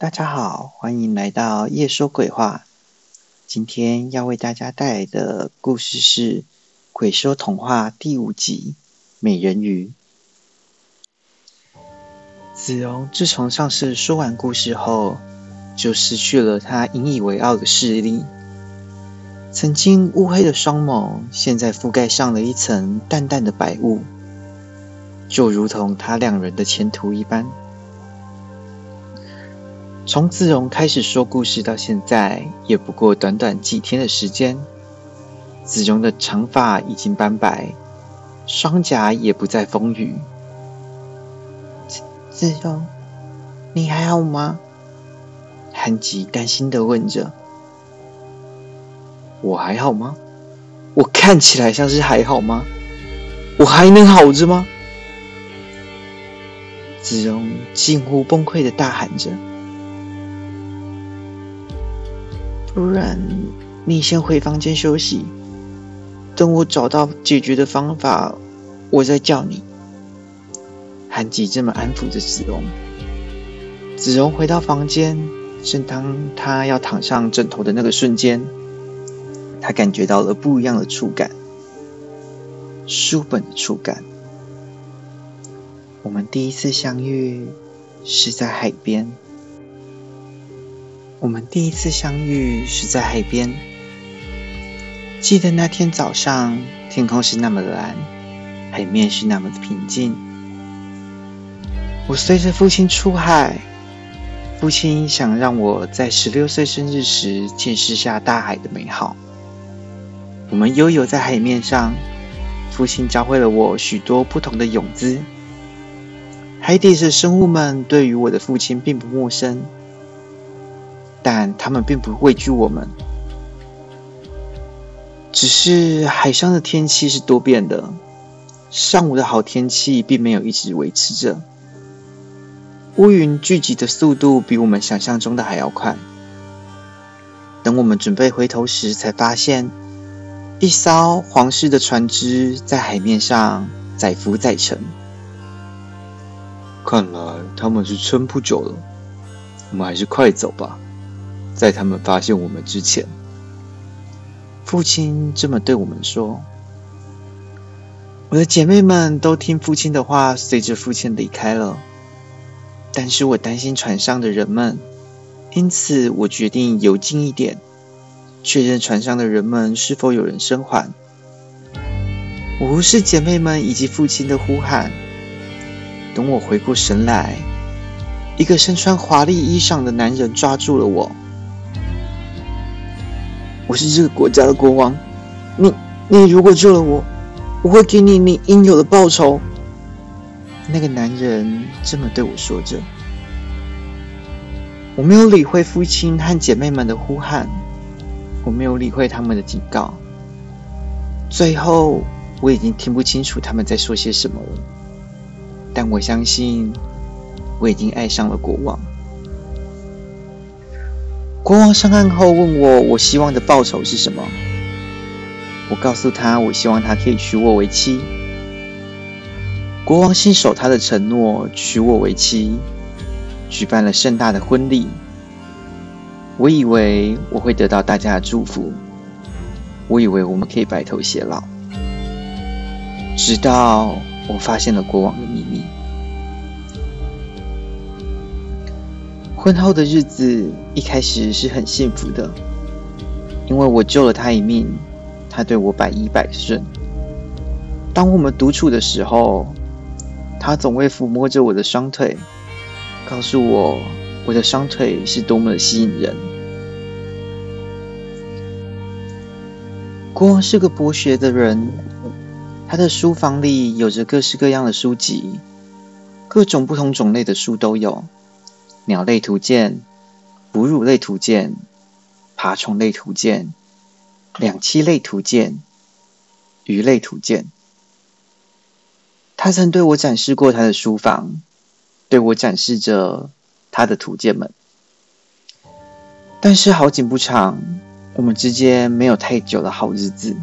大家好，欢迎来到夜说鬼话。今天要为大家带来的故事是《鬼说童话》第五集《美人鱼》。子荣自从上次说完故事后，就失去了他引以为傲的视力。曾经乌黑的双眸，现在覆盖上了一层淡淡的白雾，就如同他两人的前途一般。从子荣开始说故事到现在，也不过短短几天的时间。子荣的长发已经斑白，双颊也不再丰腴。子子荣，你还好吗？韩吉担心的问着。我还好吗？我看起来像是还好吗？我还能好着吗？子荣近乎崩溃的大喊着。不然，你先回房间休息，等我找到解决的方法，我再叫你。韩吉这么安抚着子荣。子荣回到房间，正当他要躺上枕头的那个瞬间，他感觉到了不一样的触感，书本的触感。我们第一次相遇是在海边。我们第一次相遇是在海边，记得那天早上，天空是那么蓝，海面是那么的平静。我随着父亲出海，父亲想让我在十六岁生日时见识下大海的美好。我们悠游在海面上，父亲教会了我许多不同的泳姿。海底的生物们对于我的父亲并不陌生。但他们并不畏惧我们，只是海上的天气是多变的。上午的好天气并没有一直维持着，乌云聚集的速度比我们想象中的还要快。等我们准备回头时，才发现一艘皇室的船只在海面上载浮载沉。看来他们是撑不久了，我们还是快走吧。在他们发现我们之前，父亲这么对我们说：“我的姐妹们都听父亲的话，随着父亲离开了。但是我担心船上的人们，因此我决定游近一点，确认船上的人们是否有人生还。我无视姐妹们以及父亲的呼喊。等我回过神来，一个身穿华丽衣裳的男人抓住了我。”我是这个国家的国王，你你如果救了我，我会给你你应有的报酬。那个男人这么对我说着，我没有理会父亲和姐妹们的呼喊，我没有理会他们的警告。最后，我已经听不清楚他们在说些什么了，但我相信，我已经爱上了国王。国王上岸后问我：“我希望的报酬是什么？”我告诉他：“我希望他可以娶我为妻。”国王信守他的承诺，娶我为妻，举办了盛大的婚礼。我以为我会得到大家的祝福，我以为我们可以白头偕老，直到我发现了国王的秘密。婚后的日子一开始是很幸福的，因为我救了他一命，他对我百依百顺。当我们独处的时候，他总会抚摸着我的双腿，告诉我我的双腿是多么的吸引人。国王是个博学的人，他的书房里有着各式各样的书籍，各种不同种类的书都有。鸟类图鉴、哺乳类图鉴、爬虫类图鉴、两栖类图鉴、鱼类图鉴。他曾对我展示过他的书房，对我展示着他的图鉴们。但是好景不长，我们之间没有太久的好日子。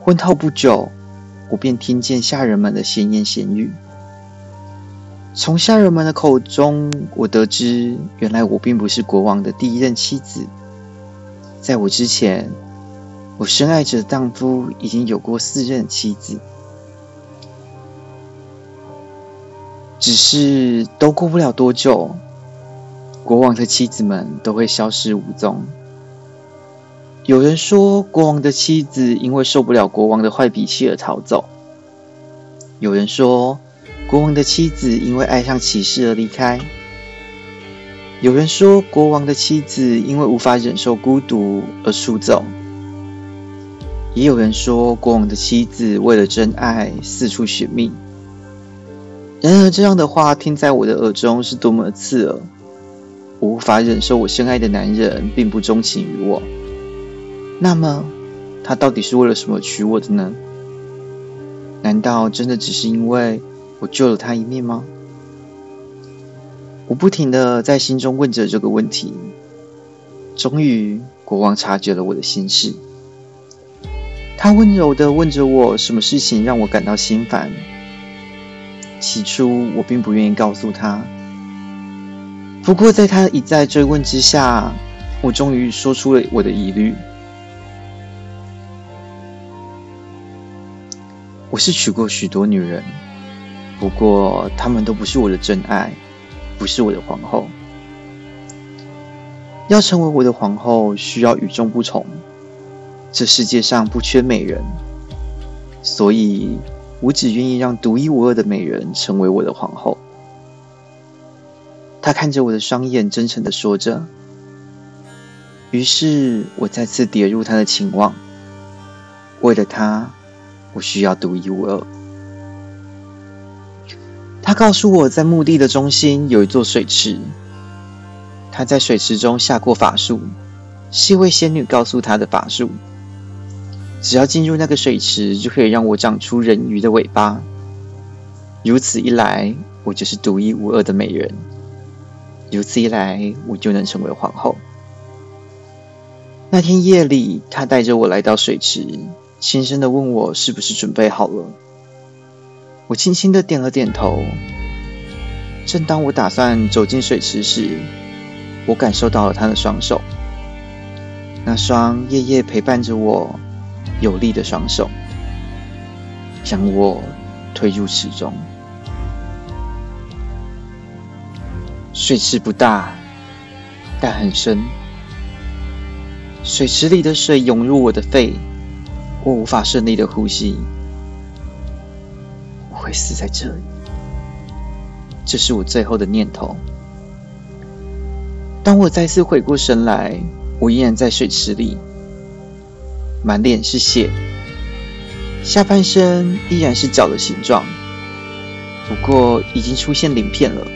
婚后不久，我便听见下人们的闲言闲语。从下人们的口中，我得知，原来我并不是国王的第一任妻子。在我之前，我深爱着的丈夫已经有过四任妻子，只是都过不了多久，国王的妻子们都会消失无踪。有人说，国王的妻子因为受不了国王的坏脾气而逃走；有人说，国王的妻子因为爱上骑士而离开；有人说，国王的妻子因为无法忍受孤独而出走；也有人说，国王的妻子为了真爱四处寻觅。然而，这样的话听在我的耳中是多么刺耳！我无法忍受我深爱的男人并不钟情于我。那么，他到底是为了什么娶我的呢？难道真的只是因为我救了他一命吗？我不停的在心中问着这个问题。终于，国王察觉了我的心事。他温柔的问着我：“什么事情让我感到心烦？”起初，我并不愿意告诉他。不过，在他一再追问之下，我终于说出了我的疑虑。我是娶过许多女人，不过她们都不是我的真爱，不是我的皇后。要成为我的皇后，需要与众不同。这世界上不缺美人，所以我只愿意让独一无二的美人成为我的皇后。她看着我的双眼，真诚的说着。于是我再次跌入他的情网，为了他。我需要独一无二。他告诉我在墓地的中心有一座水池，他在水池中下过法术，是一位仙女告诉他的法术。只要进入那个水池，就可以让我长出人鱼的尾巴。如此一来，我就是独一无二的美人。如此一来，我就能成为皇后。那天夜里，他带着我来到水池。轻声的问我是不是准备好了，我轻轻的点了点头。正当我打算走进水池时，我感受到了他的双手，那双夜夜陪伴着我有力的双手，将我推入池中。水池不大，但很深，水池里的水涌入我的肺。我无法顺利的呼吸，会死在这里。这是我最后的念头。当我再次回过神来，我依然在水池里，满脸是血，下半身依然是脚的形状，不过已经出现鳞片了。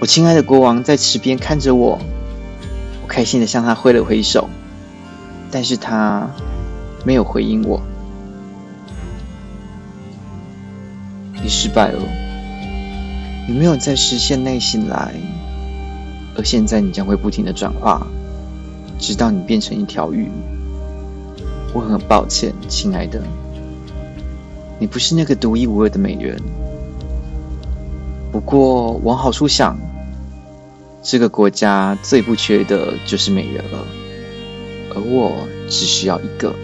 我亲爱的国王在池边看着我，我开心的向他挥了挥手，但是他。没有回应我，失败了。你没有在时限内醒来，而现在你将会不停的转化，直到你变成一条鱼。我很抱歉，亲爱的，你不是那个独一无二的美人。不过往好处想，这个国家最不缺的就是美人了，而我只需要一个。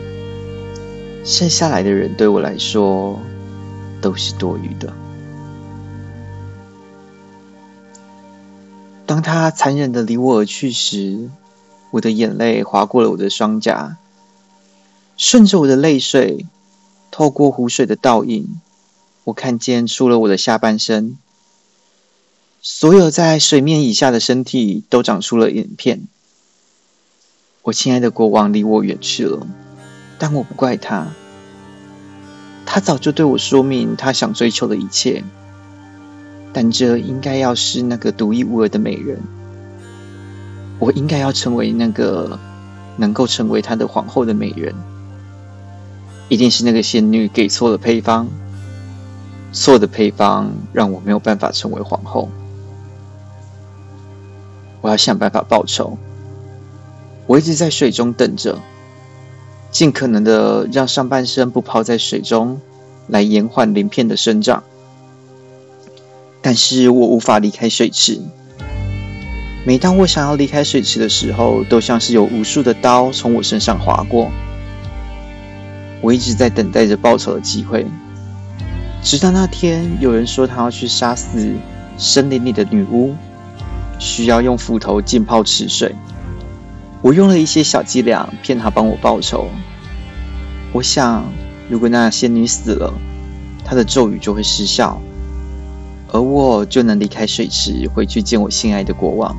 剩下来的人对我来说都是多余的。当他残忍的离我而去时，我的眼泪划过了我的双颊，顺着我的泪水，透过湖水的倒影，我看见除了我的下半身，所有在水面以下的身体都长出了影片。我亲爱的国王离我远去了。但我不怪他，他早就对我说明他想追求的一切。但这应该要是那个独一无二的美人，我应该要成为那个能够成为他的皇后的美人。一定是那个仙女给错了配方，错的配方让我没有办法成为皇后。我要想办法报仇。我一直在水中等着。尽可能的让上半身不泡在水中，来延缓鳞片的生长。但是我无法离开水池。每当我想要离开水池的时候，都像是有无数的刀从我身上划过。我一直在等待着报仇的机会，直到那天有人说他要去杀死森林里的女巫，需要用斧头浸泡池水。我用了一些小伎俩骗他帮我报仇。我想，如果那仙女死了，她的咒语就会失效，而我就能离开水池，回去见我心爱的国王。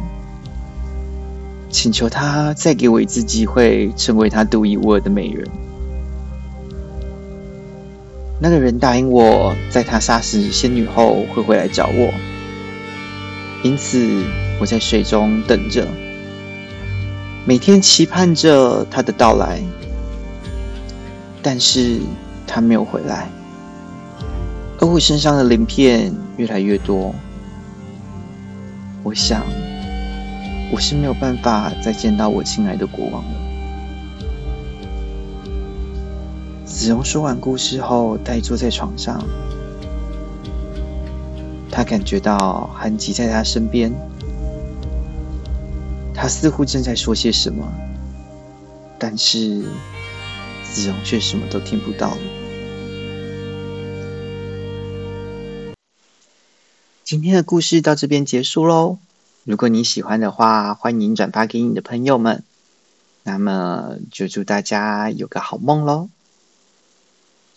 请求他再给我一次机会，成为他独一无二的美人。那个人答应我，在他杀死仙女后会回来找我，因此我在水中等着，每天期盼着他的到来。但是他没有回来，而我身上的鳞片越来越多，我想。我是没有办法再见到我亲爱的国王了。子荣说完故事后，呆坐在床上。他感觉到韩吉在他身边，他似乎正在说些什么，但是子荣却什么都听不到了。今天的故事到这边结束喽。如果你喜欢的话，欢迎转发给你的朋友们。那么就祝大家有个好梦喽！